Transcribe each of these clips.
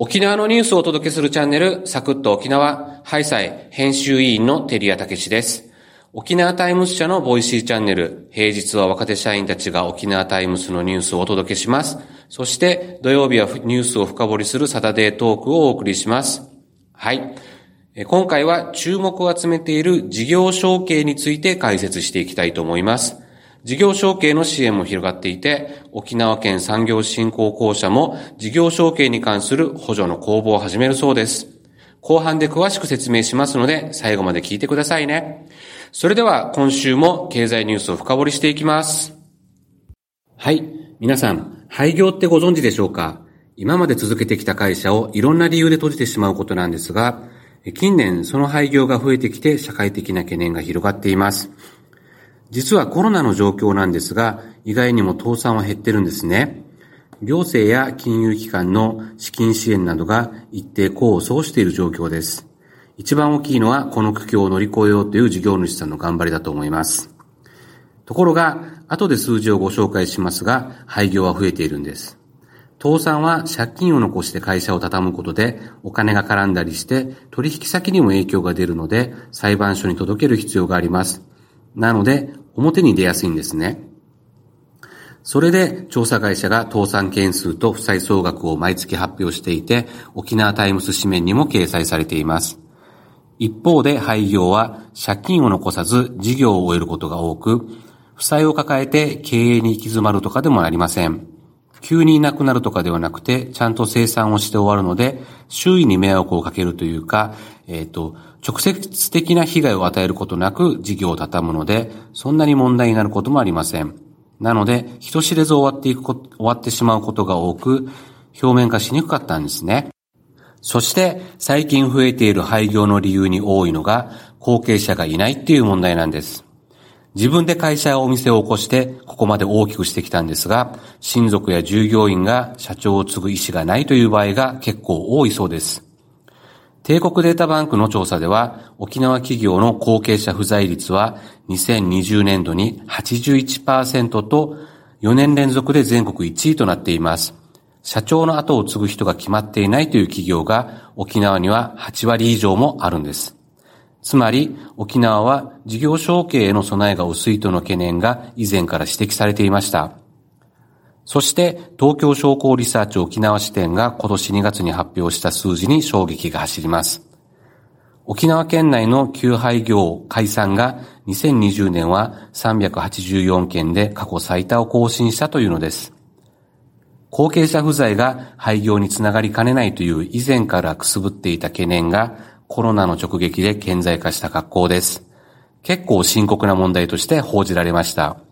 沖縄のニュースをお届けするチャンネル、サクッと沖縄、ハイサイ編集委員のテリアタケシです。沖縄タイムス社の Voicy チャンネル、平日は若手社員たちが沖縄タイムスのニュースをお届けします。そして土曜日はニュースを深掘りするサタデートークをお送りします。はい。今回は注目を集めている事業承継について解説していきたいと思います。事業承継の支援も広がっていて、沖縄県産業振興公社も事業承継に関する補助の公募を始めるそうです。後半で詳しく説明しますので、最後まで聞いてくださいね。それでは今週も経済ニュースを深掘りしていきます。はい。皆さん、廃業ってご存知でしょうか？今まで続けてきた会社をいろんな理由で閉じてしまうことなんですが、近年その廃業が増えてきて社会的な懸念が広がっています。実はコロナの状況なんですが、意外にも倒産は減ってるんですね。行政や金融機関の資金支援などが一定功を奏している状況です。一番大きいのはこの苦境を乗り越えようという事業主さんの頑張りだと思います。ところが、後で数字をご紹介しますが、廃業は増えているんです。倒産は借金を残して会社を畳むことでお金が絡んだりして取引先にも影響が出るので裁判所に届ける必要があります。なので、表に出やすいんですね。それで、調査会社が倒産件数と負債総額を毎月発表していて、沖縄タイムス紙面にも掲載されています。一方で廃業は借金を残さず事業を終えることが多く、負債を抱えて経営に行き詰まるとかでもありません。急にいなくなるとかではなくて、ちゃんと生産をして終わるので、周囲に迷惑をかけるというか、えっ、ー、と、直接的な被害を与えることなく事業を畳むので、そんなに問題になることもありません。なので、人知れず終わっていくこ終わってしまうことが多く、表面化しにくかったんですね。そして、最近増えている廃業の理由に多いのが、後継者がいないっていう問題なんです。自分で会社やお店を起こして、ここまで大きくしてきたんですが、親族や従業員が社長を継ぐ意思がないという場合が結構多いそうです。帝国データバンクの調査では、沖縄企業の後継者不在率は2020年度に81%と4年連続で全国1位となっています。社長の後を継ぐ人が決まっていないという企業が沖縄には8割以上もあるんです。つまり、沖縄は事業承継への備えが薄いとの懸念が以前から指摘されていました。そして、東京商工リサーチ沖縄支店が今年2月に発表した数字に衝撃が走ります。沖縄県内の旧廃業解散が2020年は384件で過去最多を更新したというのです。後継者不在が廃業につながりかねないという以前からくすぶっていた懸念がコロナの直撃で顕在化した格好です。結構深刻な問題として報じられました。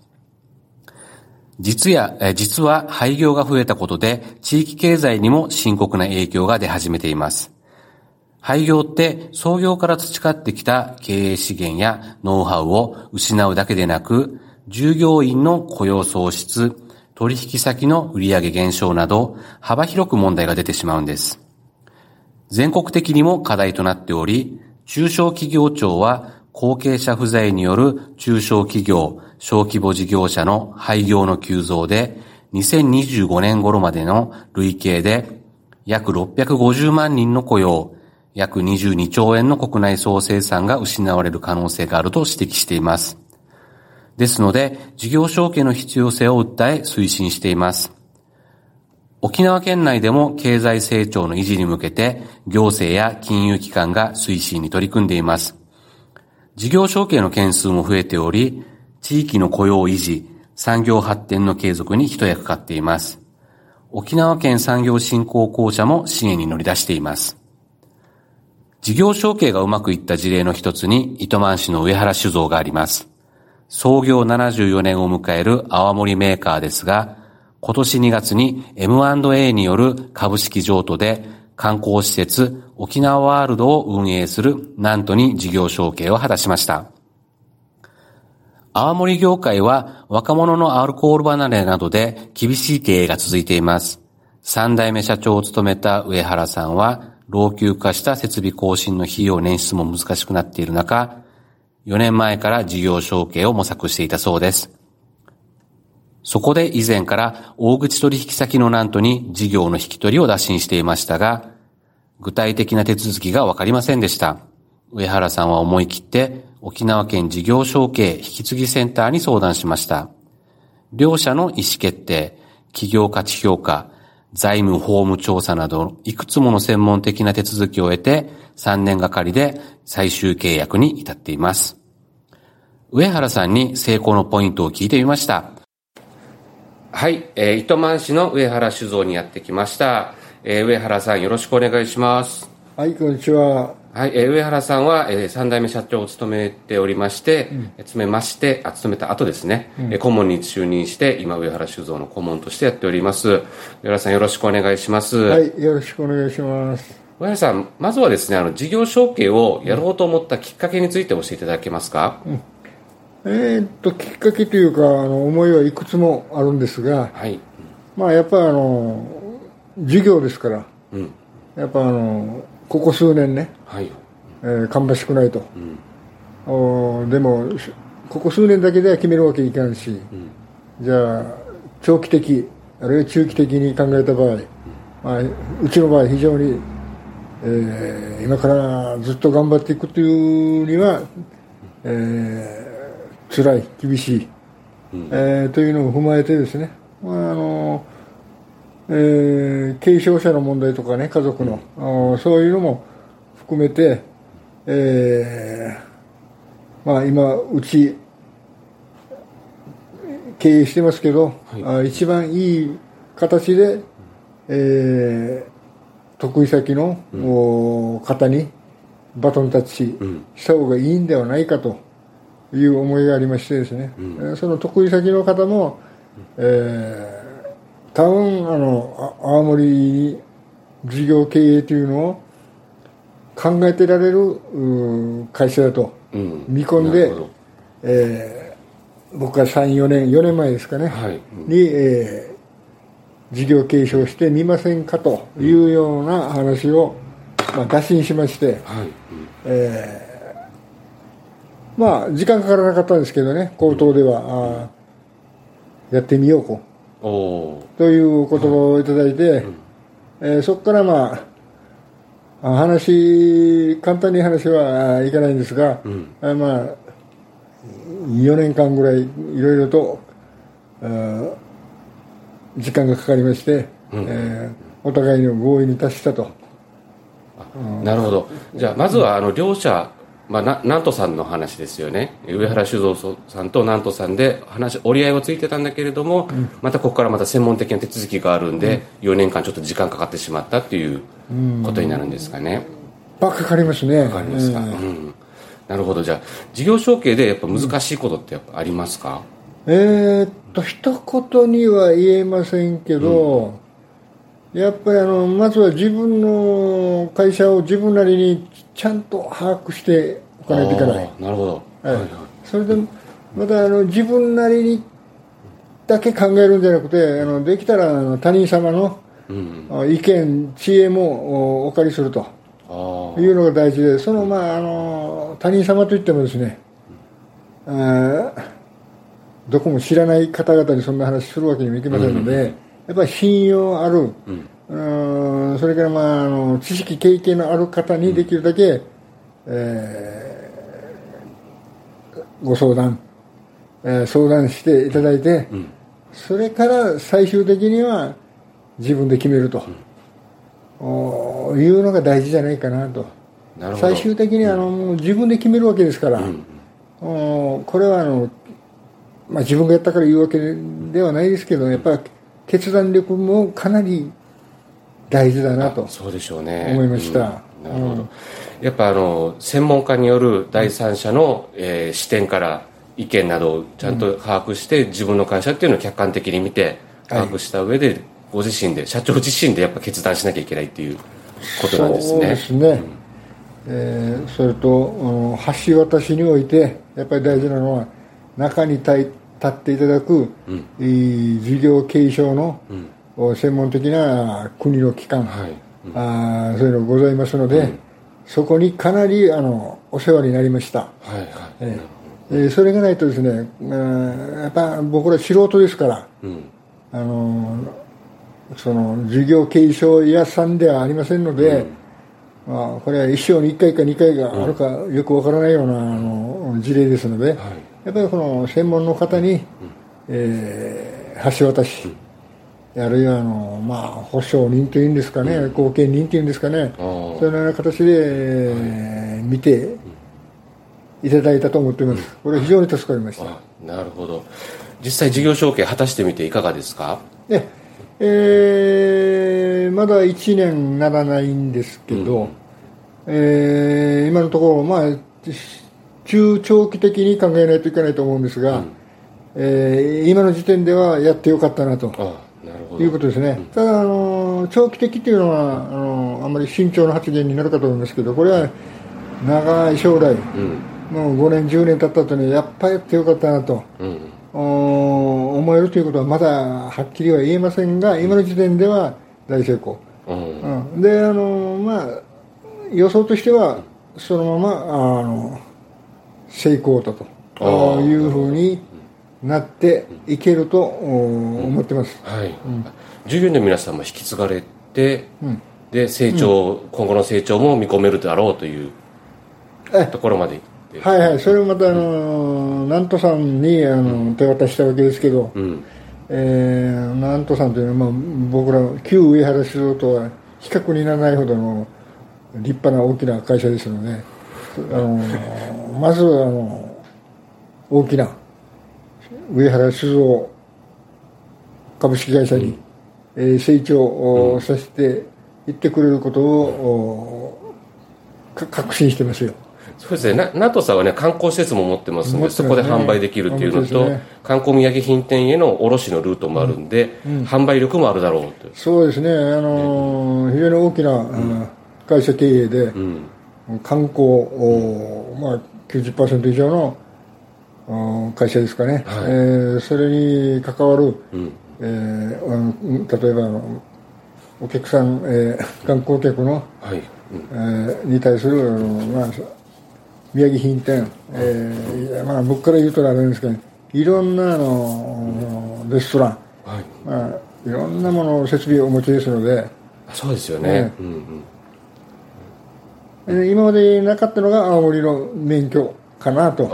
実や、実は廃業が増えたことで地域経済にも深刻な影響が出始めています。廃業って創業から培ってきた経営資源やノウハウを失うだけでなく、従業員の雇用創出、取引先の売上減少など幅広く問題が出てしまうんです。全国的にも課題となっており、中小企業庁は後継者不在による中小企業、小規模事業者の廃業の急増で、2025年頃までの累計で約650万人の雇用、約22兆円の国内総生産が失われる可能性があると指摘しています。ですので、事業承継の必要性を訴え推進しています。沖縄県内でも経済成長の維持に向けて行政や金融機関が推進に取り組んでいます。事業承継の件数も増えており、地域の雇用維持、産業発展の継続に一役買っています。沖縄県産業振興公社も支援に乗り出しています。事業承継がうまくいった事例の一つに、糸満市の上原酒造があります。創業74年を迎える泡盛メーカーですが、今年2月に M&A による株式譲渡で観光施設沖縄ワールドを運営する南都に事業承継を果たしました。青森業界は若者のアルコール離れなどで厳しい経営が続いています。三代目社長を務めた上原さんは、老朽化した設備更新の費用捻出も難しくなっている中、4年前から事業承継を模索していたそうです。そこで以前から大口取引先の南都に事業の引き取りを打診していましたが、具体的な手続きがわかりませんでした。上原さんは思い切って沖縄県事業承継引き継ぎセンターに相談しました。両社の意思決定、企業価値評価、財務法務調査などいくつもの専門的な手続きを得て3年がかりで最終契約に至っています。上原さんに成功のポイントを聞いてみました。はい、えー、糸満市の上原酒造にやってきました。えー、上原さんよろしくお願いします。はい、こんにちは。はい、えー、上原さんは、えー、3代目社長を務めておりまして、うん、務めまして、あ、務めた後ですね、うん、えー、顧問に就任して、今、上原酒造の顧問としてやっております。上原さんよろしくお願いします。はい、よろしくお願いします。上原さん、まずはですね、あの、事業承継をやろうと思ったきっかけについて教えていただけますか、うん、えー、っと、きっかけというか、あの、思いはいくつもあるんですが、はい。まあ、やっぱあの、事業ですから、うん。やっぱあの、ここ数年ね、はい。えー、芳しくないと、うん、おでもここ数年だけでは決めるわけいかんし、うん、じゃあ長期的あるいは中期的に考えた場合、うんまあ、うちの場合非常に、えー、今からずっと頑張っていくというには、えー、辛い厳しい、うん、えー、というのを踏まえてですね、まああのえー、継承者の問題とかね家族の、うん、そういうのも含めてえー、まあ今うち経営してますけど、はい、あ一番いい形で、えー、得意先の、うん、方にバトンタッチした方がいいんではないかという思いがありましてですね、うん、その得意先の方も、えー、多分あの青森事業経営というのを考えてられる会社だと見込んで、うん、えー、僕が34年4年前ですかね、はい。うん、に、えー、事業継承してみませんかというような話を、まあ、打診しまして、はい。うん、えー、まあ時間かからなかったんですけどね口頭では、やってみようという言葉をいただいて、えー、そこからまあ話簡単に話はいかないんですが、うん、まあ4年間ぐらいいろいろと時間がかかりまして、うん、えー、お互いの合意に達したと、なるほど。じゃあまずはあの両者、まあ、な南砺さんの話ですよね上原酒造さんと南砺さんで話折り合いはついてたんだけれども、うん、またここからまた専門的な手続きがあるんで、うん、4年間ちょっと時間かかってしまったっていうことになるんですかね。ばかかりますね。かかりますか？うん。なるほど。じゃあ、事業承継でやっぱ難しいことってやっぱありますか、うん、えー、っと、一言には言えませんけど、うん、やっぱりあの、まずは自分の会社を自分なりにちゃんと把握しておかないといけない。なるほど。はい、それで、またあの、自分なりにだけ考えるんじゃなくて、あのできたらあの他人様のうん、意見、知恵もお借りすると。いうのが大事で、その、まあ、あの他人様といってもですね、あどこも知らない方々にそんな話するわけにもいきませんので、うん、やっぱり信用ある、うん、それから、まあ、あの知識、経験のある方にできるだけ、うん、えー、ご相談、えー、相談していただいて、うん、それから最終的には自分で決めると、うん、いうのが大事じゃないかなと。最終的にあの、うん、自分で決めるわけですから、うん、これはあの、まあ、自分がやったから言うわけではないですけどやっぱり決断力もかなり大事だなとそうでしょうね。思いました、なるほど、やっぱあの専門家による第三者の、えー、視点から意見などをちゃんと把握して、自分の会社っていうのを客観的に見て把握した上で、はいご自身で社長自身でやっぱ決断しなきゃいけないっていうことなんですね。そうですね。うん、えー、それと橋渡しにおいてやっぱり大事なのは中に立っていただく、うん、事業継承の、うん、専門的な国の機関、はい。うん、あそういうのがございますので、うん、そこにかなりあのお世話になりました。はいはい。えーえー、それがないとですね、やっぱ僕ら素人ですから、あのその事業継承屋さんではありませんので、まあ、これは一生に1回か2回があるかよくわからないようなあの事例ですので、やっぱりこの専門の方に、えー橋渡し、あるいはあの、まあ、保証人というんですかね、後見人というんですかね、ー。そのような形で、えー見ていただいたと思っています。これは非常に助かりました。あなるほど。実際事業承継果たしてみていかがですか？で、えーまだ1年ならないんですけど、えー今のところ、まあ、中長期的に考えないといけないと思うんですが、えー今の時点ではやってよかったなとあなるほど。いうことですね、ただあの、長期的というのはあのあんまり慎重な発言になるかと思いますけど、これは長い将来、うん。もう5年、10年経った後に、やっぱりやってよかったなと。うん。お思えるということはまだはっきりは言えませんが、今の時点では大成功、うん。うん、であの、まあ、予想としてはそのままあの成功だと。いうふうになっていけるとお思ってます、はい、従業員の皆さんも引き継がれて、うん。で成長、今後の成長も見込めるだろうというえところまではいはい、それをまたあの南砺さんにあの手渡したわけですけど、うん。えー、南砺さんというのは、まあ、僕ら旧上原酒造とは比較にならないほどの立派な大きな会社ですのであのまずあの大きな上原酒造株式会社に、えー成長をさせていってくれることを、確信してますよ。そうですね。な NATO さんはね観光施設も持ってますので、ね。そこで販売できるっていうのと、ね。観光土産品店への卸のルートもあるんで、販売力もあるだろうとそうですね、あの非常に大きな、あ会社経営で、うん観光、おまあ、90%以上のお会社ですかね、はい。えーそれに関わる、うん。えー例えばお客さん、えー観光客の、はい、うん。えーに対する、まあ、宮城品店、えーまあ、僕から言うとあれですけど、いろんなあのレストラン、はい、まあ、いろんなもの設備をお持ちですので、あそうですよね、ねうんうん。えー今までなかったのが青森の免許かなと。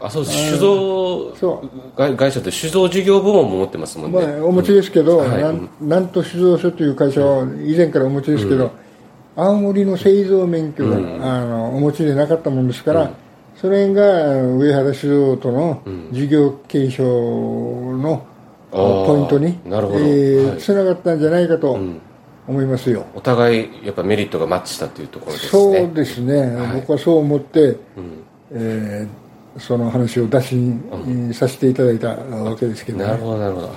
あーあそうです酒造そう。会会社って酒造事業部門も持ってますもんね、まあ、お持ちですけど、はい。なんなんと酒造所という会社は以前からお持ちですけど、青森の製造免許が、あのお持ちでなかったもんですから、それが上原酒造との事業継承のポイントになるほど。はいえーつながったんじゃないかと思いますよ。お互いやっぱメリットがマッチしたというところですそねうですね、僕はそう思って、えーその話を出しに、させていただいたわけですけどね。なるほどなるほど。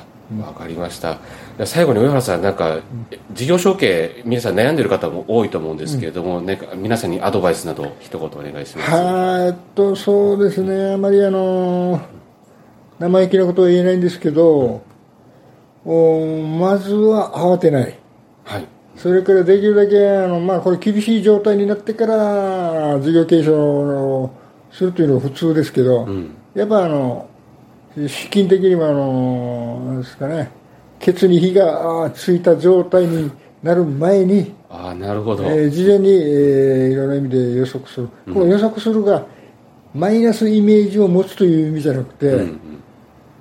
わかりました。最後に上原さんなんか事業承継皆さん悩んでる方も多いと思うんですけれども、ね、皆さんにアドバイスなど一言お願いします。えっと、そうですね、あまりあの、生意気なことは言えないんですけど、おまずは慌てない。はい。それからできるだけ、あの、まあ、これ厳しい状態になってから、事業継承をするというのが普通ですけど、やっぱあの、資金的にもあの、なんですかね、ケツに火がついた状態になる前に、ああなるほど、えー事前に、えーいろんな意味で予測する、この予測するがマイナスイメージを持つという意味じゃなくて、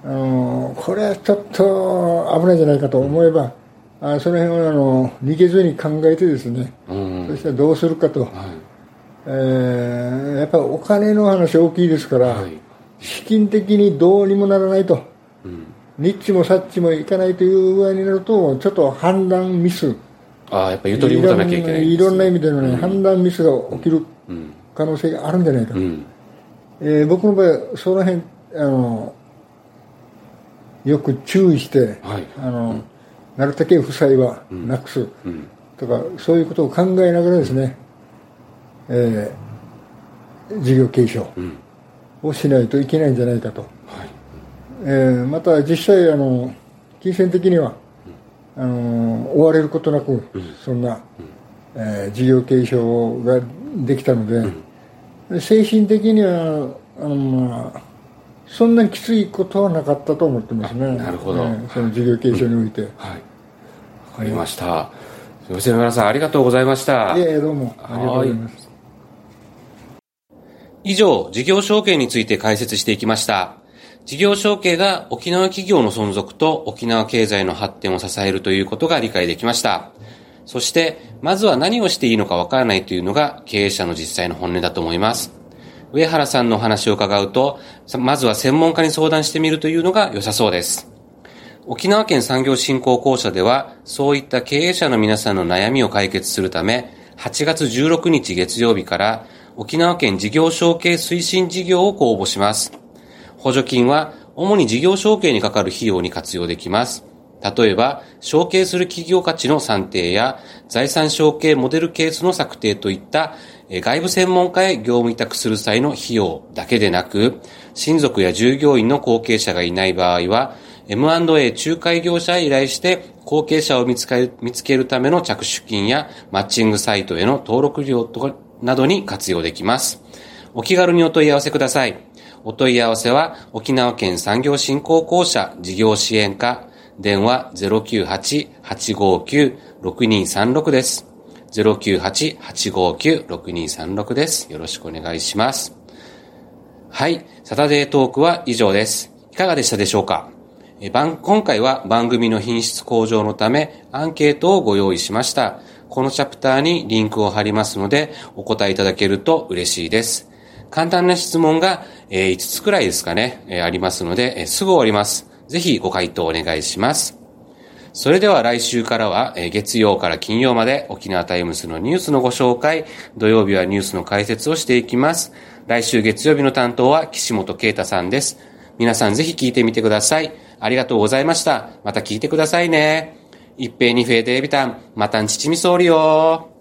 あのーこれはちょっと危ないんじゃないかと思えば、あその辺はあの逃げずに考えてですね、うん。そしたらどうするかと、はい。えーやっぱりお金の話大きいですから、はい。資金的にどうにもならないと、うん。ニッチもサッチもいかないという具合になると、ちょっと判断ミス、ああやっぱゆとり持たなきゃいけないいろんな意味での、ね判断ミスが起きるうん。可能性があるんじゃないかと、うん。えー僕の場合はその辺あのよく注意して、はい。あのなるだけ負債はなくす。うん。とか、そういうことを考えながらですね、えー事業継承うん。をしないといけないんじゃないかと、はい。えーまた実際あの金銭的にはあの追われることなく、そんな、えー事業継承ができたので、精神的にはあの、まあ、そんなにきついことはなかったと思ってますねなるほどえーその事業継承において、はい、わかりました。吉村さん、ありがとうございました。いえ、どうも。ありがとうございます。以上、事業承継について解説していきました。事業承継が沖縄企業の存続と沖縄経済の発展を支えるということが理解できました。そして、まずは何をしていいのかわからないというのが経営者の実際の本音だと思います。上原さんのお話を伺うと、まずは専門家に相談してみるというのが良さそうです。沖縄県産業振興公社では、そういった経営者の皆さんの悩みを解決するため、8月16日月曜日から、沖縄県事業承継推進事業を公募します。補助金は、主に事業承継にかかる費用に活用できます。例えば、承継する企業価値の算定や、財産承継モデルケースの策定といった、外部専門家へ業務委託する際の費用だけでなく、親族や従業員の後継者がいない場合は、M&A 仲介業者へ依頼して後継者を見つける見つけるための着手金やマッチングサイトへの登録料などに活用できます。お気軽にお問い合わせください。お問い合わせは沖縄県産業振興公社事業支援課電話098-859-6236です。098-859-6236です。よろしくお願いします。はい。サタデートークは以上です。いかがでしたでしょうか？え番今回は番組の品質向上のためアンケートをご用意しました。このチャプターにリンクを貼りますのでお答えいただけると嬉しいです。簡単な質問が、え5つくらいですかね、えありますので、えすぐ終わります。ぜひご回答お願いします。それでは来週からは、え月曜から金曜まで沖縄タイムスのニュースのご紹介、土曜日はニュースの解説をしていきます。来週月曜日の担当は岸本啓太さんです。皆さんぜひ聞いてみてください。ありがとうございました。また聞いてくださいね。一平二平デービタン、またんちちみそうりよ